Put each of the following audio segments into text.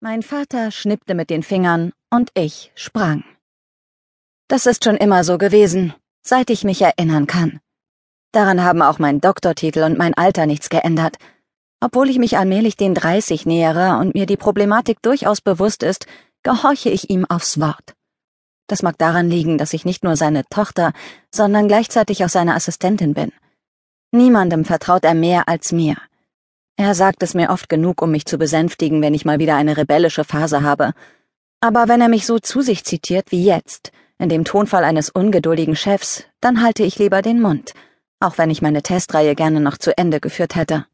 Mein Vater schnippte mit den Fingern und ich sprang. Das ist schon immer so gewesen, seit ich mich erinnern kann. Daran haben auch mein Doktortitel und mein Alter nichts geändert. Obwohl ich mich allmählich den 30 nähere und mir die Problematik durchaus bewusst ist, gehorche ich ihm aufs Wort. Das mag daran liegen, dass ich nicht nur seine Tochter, sondern gleichzeitig auch seine Assistentin bin. Niemandem vertraut er mehr als mir. Er sagt es mir oft genug, um mich zu besänftigen, wenn ich mal wieder eine rebellische Phase habe. Aber wenn er mich so zu sich zitiert wie jetzt, in dem Tonfall eines ungeduldigen Chefs, dann halte ich lieber den Mund, auch wenn ich meine Testreihe gerne noch zu Ende geführt hätte.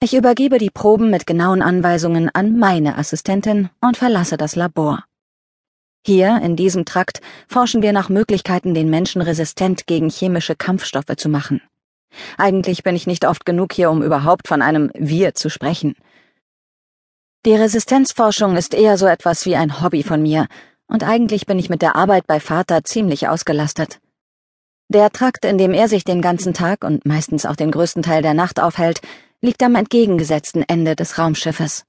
Ich übergebe die Proben mit genauen Anweisungen an meine Assistentin und verlasse das Labor. Hier, in diesem Trakt, forschen wir nach Möglichkeiten, den Menschen resistent gegen chemische Kampfstoffe zu machen. Eigentlich bin ich nicht oft genug hier, um überhaupt von einem Wir zu sprechen. Die Resistenzforschung ist eher so etwas wie ein Hobby von mir, und eigentlich bin ich mit der Arbeit bei Vater ziemlich ausgelastet. Der Trakt, in dem er sich den ganzen Tag und meistens auch den größten Teil der Nacht aufhält, liegt am entgegengesetzten Ende des Raumschiffes.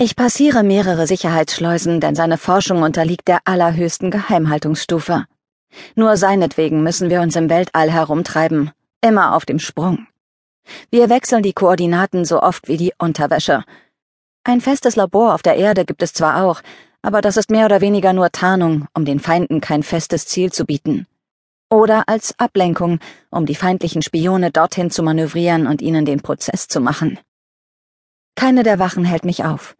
Ich passiere mehrere Sicherheitsschleusen, denn seine Forschung unterliegt der allerhöchsten Geheimhaltungsstufe. Nur seinetwegen müssen wir uns im Weltall herumtreiben, immer auf dem Sprung. Wir wechseln die Koordinaten so oft wie die Unterwäsche. Ein festes Labor auf der Erde gibt es zwar auch, aber das ist mehr oder weniger nur Tarnung, um den Feinden kein festes Ziel zu bieten. Oder als Ablenkung, um die feindlichen Spione dorthin zu manövrieren und ihnen den Prozess zu machen. Keine der Wachen hält mich auf.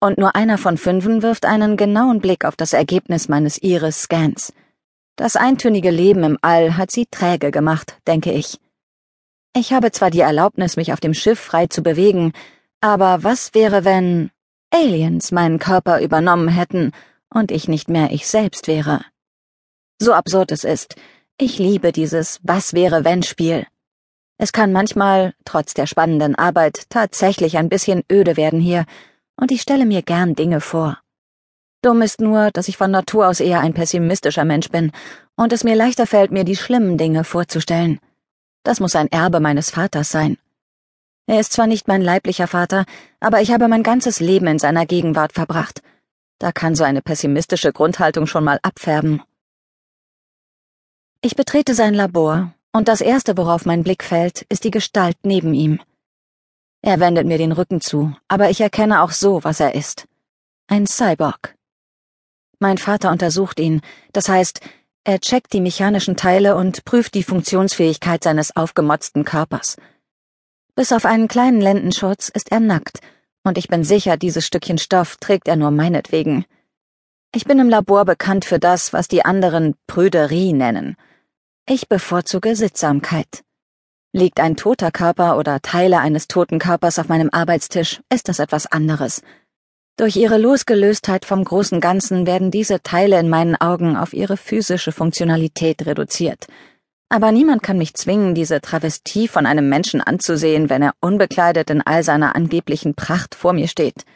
Und nur einer von fünfen wirft einen genauen Blick auf das Ergebnis meines Iris-Scans. Das eintönige Leben im All hat sie träge gemacht, denke ich. Ich habe zwar die Erlaubnis, mich auf dem Schiff frei zu bewegen, aber was wäre, wenn Aliens meinen Körper übernommen hätten und ich nicht mehr ich selbst wäre? So absurd es ist, ich liebe dieses Was wäre wenn Spiel. Es kann manchmal, trotz der spannenden Arbeit, tatsächlich ein bisschen öde werden hier, und ich stelle mir gern Dinge vor. Dumm ist nur, dass ich von Natur aus eher ein pessimistischer Mensch bin und es mir leichter fällt, mir die schlimmen Dinge vorzustellen. Das muss ein Erbe meines Vaters sein. Er ist zwar nicht mein leiblicher Vater, aber ich habe mein ganzes Leben in seiner Gegenwart verbracht. Da kann so eine pessimistische Grundhaltung schon mal abfärben. Ich betrete sein Labor, und das Erste, worauf mein Blick fällt, ist die Gestalt neben ihm. Er wendet mir den Rücken zu, aber ich erkenne auch so, was er ist. Ein Cyborg. Mein Vater untersucht ihn, das heißt, er checkt die mechanischen Teile und prüft die Funktionsfähigkeit seines aufgemotzten Körpers. Bis auf einen kleinen Lendenschutz ist er nackt, und ich bin sicher, dieses Stückchen Stoff trägt er nur meinetwegen. Ich bin im Labor bekannt für das, was die anderen Prüderie nennen. Ich bevorzuge Sittsamkeit. Liegt ein toter Körper oder Teile eines toten Körpers auf meinem Arbeitstisch, ist das etwas anderes. Durch ihre Losgelöstheit vom großen Ganzen werden diese Teile in meinen Augen auf ihre physische Funktionalität reduziert. Aber niemand kann mich zwingen, diese Travestie von einem Menschen anzusehen, wenn er unbekleidet in all seiner angeblichen Pracht vor mir steht.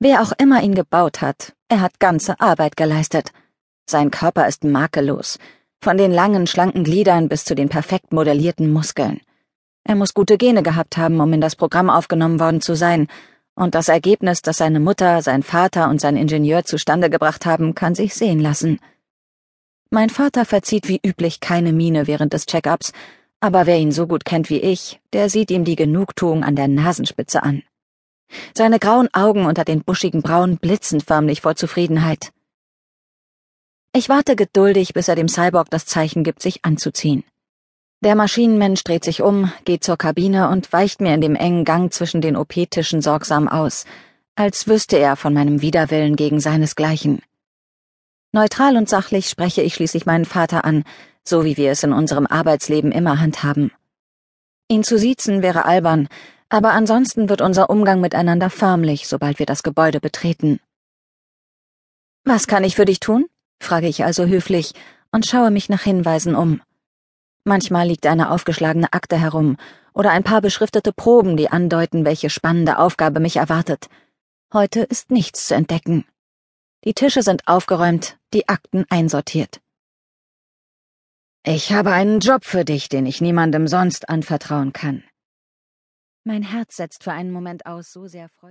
Wer auch immer ihn gebaut hat, er hat ganze Arbeit geleistet. Sein Körper ist makellos, von den langen, schlanken Gliedern bis zu den perfekt modellierten Muskeln. Er muss gute Gene gehabt haben, um in das Programm aufgenommen worden zu sein, und das Ergebnis, das seine Mutter, sein Vater und sein Ingenieur zustande gebracht haben, kann sich sehen lassen. Mein Vater verzieht wie üblich keine Miene während des Check-ups, aber wer ihn so gut kennt wie ich, der sieht ihm die Genugtuung an der Nasenspitze an. Seine grauen Augen unter den buschigen Brauen blitzen förmlich vor Zufriedenheit. Ich warte geduldig, bis er dem Cyborg das Zeichen gibt, sich anzuziehen. Der Maschinenmensch dreht sich um, geht zur Kabine und weicht mir in dem engen Gang zwischen den OP-Tischen sorgsam aus, als wüsste er von meinem Widerwillen gegen seinesgleichen. Neutral und sachlich spreche ich schließlich meinen Vater an, so wie wir es in unserem Arbeitsleben immer handhaben. Ihn zu siezen wäre albern, aber ansonsten wird unser Umgang miteinander förmlich, sobald wir das Gebäude betreten. Was kann ich für dich tun? frage ich also höflich und schaue mich nach Hinweisen um. Manchmal liegt eine aufgeschlagene Akte herum oder ein paar beschriftete Proben, die andeuten, welche spannende Aufgabe mich erwartet. Heute ist nichts zu entdecken. Die Tische sind aufgeräumt, die Akten einsortiert. Ich habe einen Job für dich, den ich niemandem sonst anvertrauen kann. Mein Herz setzt für einen Moment aus, so sehr freudig.